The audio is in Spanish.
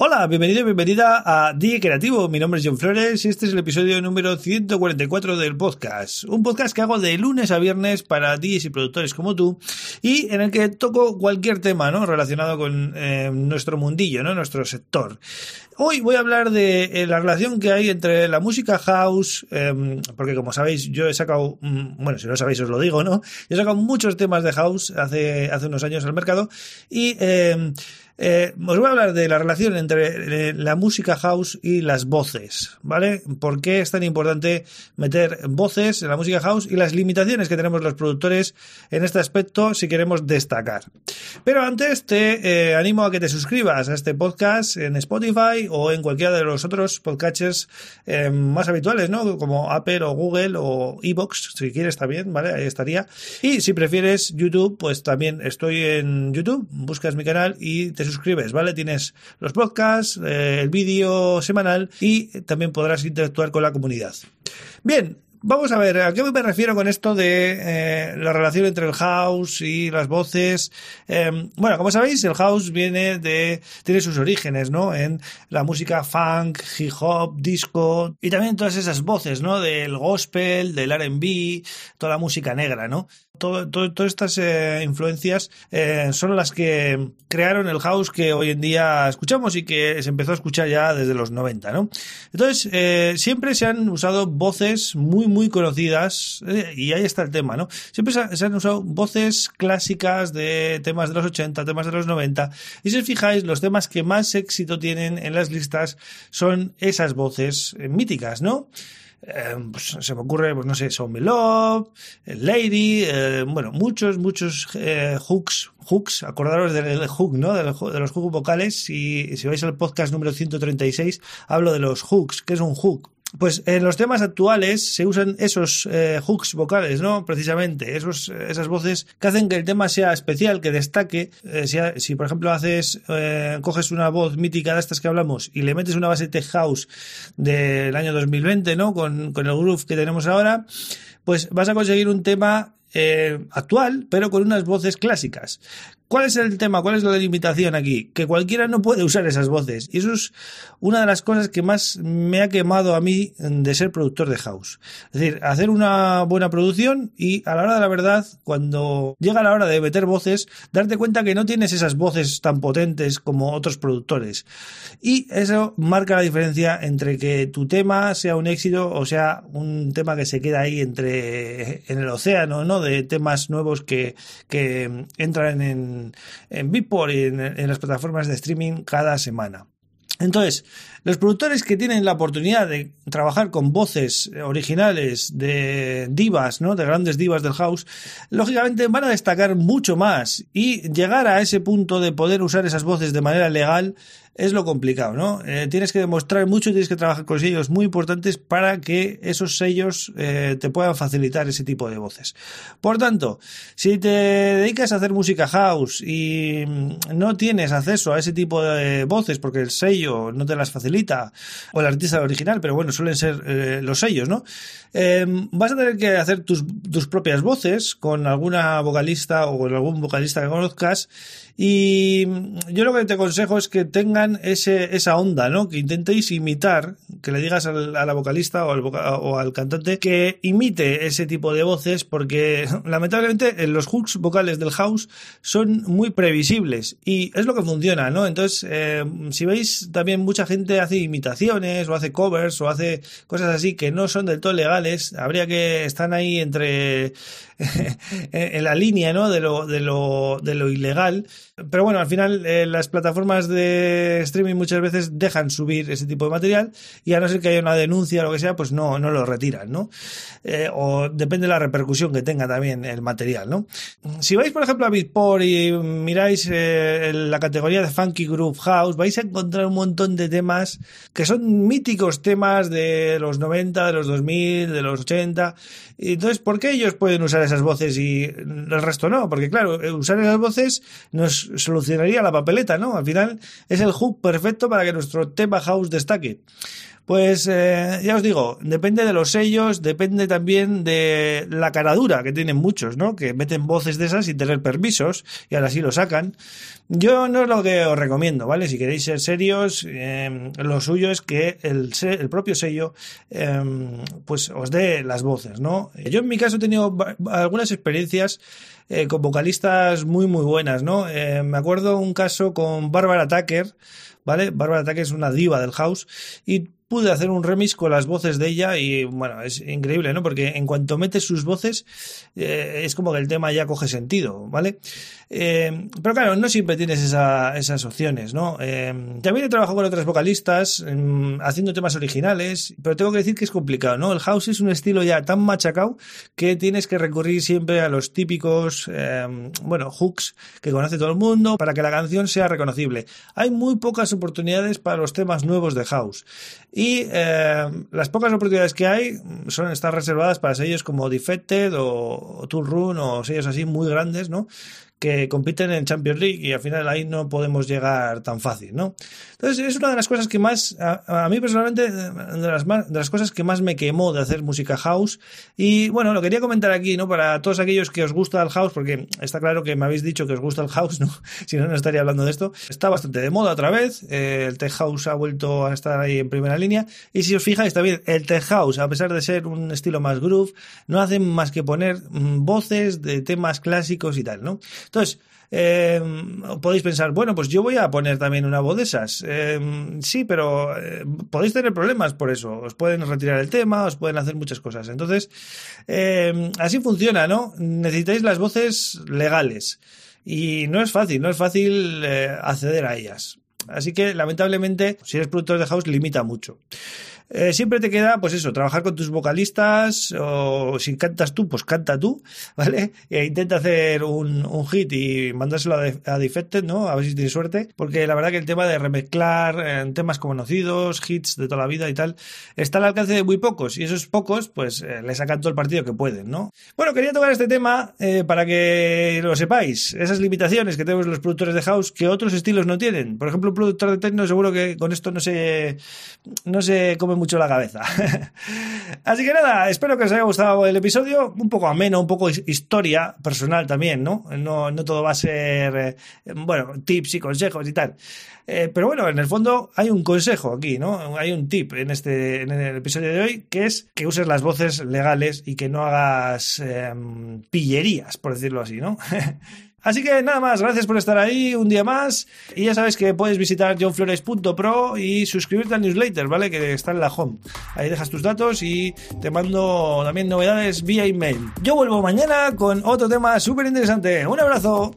Hola, bienvenido y bienvenida a DJ Creativo. Mi nombre es John Flores y este es el episodio número 144 del podcast. Un podcast que hago de lunes a viernes para DJs y productores como tú y en el que toco cualquier tema ¿no? relacionado con eh, nuestro mundillo, ¿no? nuestro sector. Hoy voy a hablar de eh, la relación que hay entre la música house, eh, porque como sabéis, yo he sacado, mm, bueno, si no sabéis os lo digo, ¿no? He sacado muchos temas de house hace, hace unos años al mercado y eh, os voy a hablar de la relación entre eh, la música house y las voces, ¿vale? ¿Por qué es tan importante meter voces en la música house y las limitaciones que tenemos los productores en este aspecto si queremos destacar? Pero antes te eh, animo a que te suscribas a este podcast en Spotify o en cualquiera de los otros podcatchers eh, más habituales, ¿no? Como Apple o Google o Evox, si quieres también, ¿vale? Ahí estaría. Y si prefieres YouTube, pues también estoy en YouTube, buscas mi canal y te suscribes, ¿vale? Tienes los podcasts, eh, el vídeo semanal y también podrás interactuar con la comunidad. Bien, Vamos a ver, ¿a qué me refiero con esto de eh, la relación entre el house y las voces? Eh, bueno, como sabéis, el house viene de, tiene sus orígenes, ¿no? En la música funk, hip hop, disco y también todas esas voces, ¿no? Del gospel, del R&B, toda la música negra, ¿no? Todo, todas estas eh, influencias eh, son las que crearon el house que hoy en día escuchamos y que se empezó a escuchar ya desde los 90, ¿no? Entonces, eh, siempre se han usado voces muy, muy conocidas eh, y ahí está el tema, ¿no? Siempre se, se, han usado voces clásicas de temas de los 80, temas de los 90 y si os fijáis, los temas que más éxito tienen en las listas son esas voces eh, míticas, ¿no? Eh, pues se me ocurre, pues no sé, Show Me Love, Lady, eh, bueno, muchos, muchos eh, hooks, hooks, acordaros del hook, ¿no? De, de los hooks vocales. Si, si vais al podcast número 136, hablo de los hooks. ¿Qué es un hook? Pues en los temas actuales se usan esos eh, hooks vocales, ¿no? Precisamente, esos, esas voces que hacen que el tema sea especial, que destaque. Eh, si, por ejemplo, haces, eh, coges una voz mítica de estas que hablamos y le metes una base tech house del año 2020, ¿no? Con, con el groove que tenemos ahora, pues vas a conseguir un tema actual, pero con unas voces clásicas. ¿Cuál es el tema? ¿Cuál es la limitación aquí? Que cualquiera no puede usar esas voces. Y eso es una de las cosas que más me ha quemado a mí de ser productor de house. Es decir, hacer una buena producción y a la hora de la verdad, cuando llega la hora de meter voces, darte cuenta que no tienes esas voces tan potentes como otros productores. Y eso marca la diferencia entre que tu tema sea un éxito o sea un tema que se queda ahí entre en el océano, ¿no? De temas nuevos que, que entran en en, Beatport y en, en las plataformas de streaming cada semana. Entonces, los productores que tienen la oportunidad de trabajar con voces originales de divas, ¿no? De grandes divas del house, lógicamente van a destacar mucho más y llegar a ese punto de poder usar esas voces de manera legal es lo complicado, ¿no? Eh, tienes que demostrar mucho, tienes que trabajar con sellos muy importantes para que esos sellos eh, te puedan facilitar ese tipo de voces. Por tanto, si te dedicas a hacer música house y no tienes acceso a ese tipo de voces porque el sello no te las facilita o el artista original, pero bueno, suelen ser eh, los sellos, ¿no? vas a tener que hacer tus, tus propias voces con alguna vocalista o con algún vocalista que conozcas y yo lo que te aconsejo es que tengan ese, esa onda, ¿no? Que intentéis imitar, que le digas al, a la vocalista o al, o al, cantante que imite ese tipo de voces, porque lamentablemente los hooks vocales del house son muy previsibles y es lo que funciona, ¿no? Entonces, eh, si veis, también mucha gente hace imitaciones o hace covers o hace cosas así que no son del todo legales, habría que están ahí entre en la línea, ¿no? De lo, de lo, de lo ilegal. Pero bueno, al final eh, las plataformas de streaming muchas veces dejan subir ese tipo de material y a no ser que haya una denuncia o lo que sea, pues no, no lo retiran, ¿no? Eh, o depende de la repercusión que tenga también el material, ¿no? Si vais, por ejemplo, a Beatport y miráis eh, la categoría de Funky Groove House, vais a encontrar un montón de temas que son míticos temas de los 90, de los 2000, de los 80. Y entonces, ¿por qué ellos pueden usar esas voces y el resto no, porque claro, usar esas voces nos solucionaría la papeleta, ¿no? Al final es el hook perfecto para que nuestro tema house destaque. Pues eh, ya os digo, depende de los sellos, depende también de la caradura que tienen muchos, ¿no? Que meten voces de esas sin tener permisos y ahora sí lo sacan. Yo no es lo que os recomiendo, ¿vale? Si queréis ser serios, eh, lo suyo es que el, el propio sello eh, pues os dé las voces, ¿no? Yo en mi caso he tenido algunas experiencias eh, con vocalistas muy muy buenas, ¿no? Eh, me acuerdo un caso con Barbara Tucker, ¿vale? Barbara Tucker es una diva del house y pude hacer un remix con las voces de ella y bueno, es increíble, ¿no? Porque en cuanto metes sus voces eh, es como que el tema ya coge sentido, ¿vale? Eh, pero claro, no siempre tienes esa, esas opciones, ¿no? Eh, también he trabajado con otras vocalistas mm, haciendo temas originales, pero tengo que decir que es complicado, ¿no? El house es un estilo ya tan machacado que tienes que recurrir siempre a los típicos, bueno, hooks que conoce todo el mundo para que la canción sea reconocible. Hay muy pocas oportunidades para los temas nuevos de house. Y eh, las pocas oportunidades que hay son estar reservadas para sellos como Defected o, o Tool Run o sellos así muy grandes, ¿no? Que compiten en Champions League y al final ahí no podemos llegar tan fácil, ¿no? Entonces es una de las cosas que más, a, mí personalmente, de las, de las cosas que más me quemó de hacer música house y bueno, lo quería comentar aquí, ¿no? Para todos aquellos que os gusta el house, porque está claro que me habéis dicho que os gusta el house, ¿no? Si no, no estaría hablando de esto. Está bastante de moda otra vez, eh, el tech house ha vuelto a estar ahí en primera línea y si os fijáis también, el tech house, a pesar de ser un estilo más groove, no hacen más que poner mm, voces de temas clásicos y tal, ¿no? Entonces, eh, podéis pensar, bueno, pues yo voy a poner también una voz de esas. Eh, sí, pero eh, podéis tener problemas por eso. Os pueden retirar el tema, os pueden hacer muchas cosas. Entonces, eh, así funciona, ¿no? Necesitáis las voces legales. Y no es fácil, no es fácil eh, acceder a ellas. Así que, lamentablemente, si eres productor de house, limita mucho. Eh, siempre te queda, pues eso, trabajar con tus vocalistas, o si cantas tú, pues canta tú, ¿vale? E intenta hacer un, un hit y mandárselo a, Defected, ¿no? A ver si tienes suerte, porque la verdad que el tema de remezclar en temas conocidos, hits de toda la vida y tal, está al alcance de muy pocos, y esos pocos, pues eh, le sacan todo el partido que pueden, ¿no? Bueno, quería tocar este tema eh, para que lo sepáis, esas limitaciones que tenemos los productores de house que otros estilos no tienen. Por ejemplo, un productor de techno seguro que con esto no se, no se come mucho la cabeza. Así que nada, espero que os haya gustado el episodio, un poco ameno, un poco historia personal también, ¿no? No, no todo va a ser, eh, bueno, tips y consejos y tal. Eh, pero bueno, en el fondo hay un consejo aquí, ¿no? Hay un tip en este en el episodio de hoy que es que uses las voces legales y que no hagas eh, pillerías, por decirlo así, ¿no? Así que nada más, gracias por estar ahí un día más. Y ya sabes que puedes visitar johnflores.pro y suscribirte al newsletter, ¿vale? Que está en la home. Ahí dejas tus datos y te mando también novedades vía email. Yo vuelvo mañana con otro tema súper interesante. Un abrazo.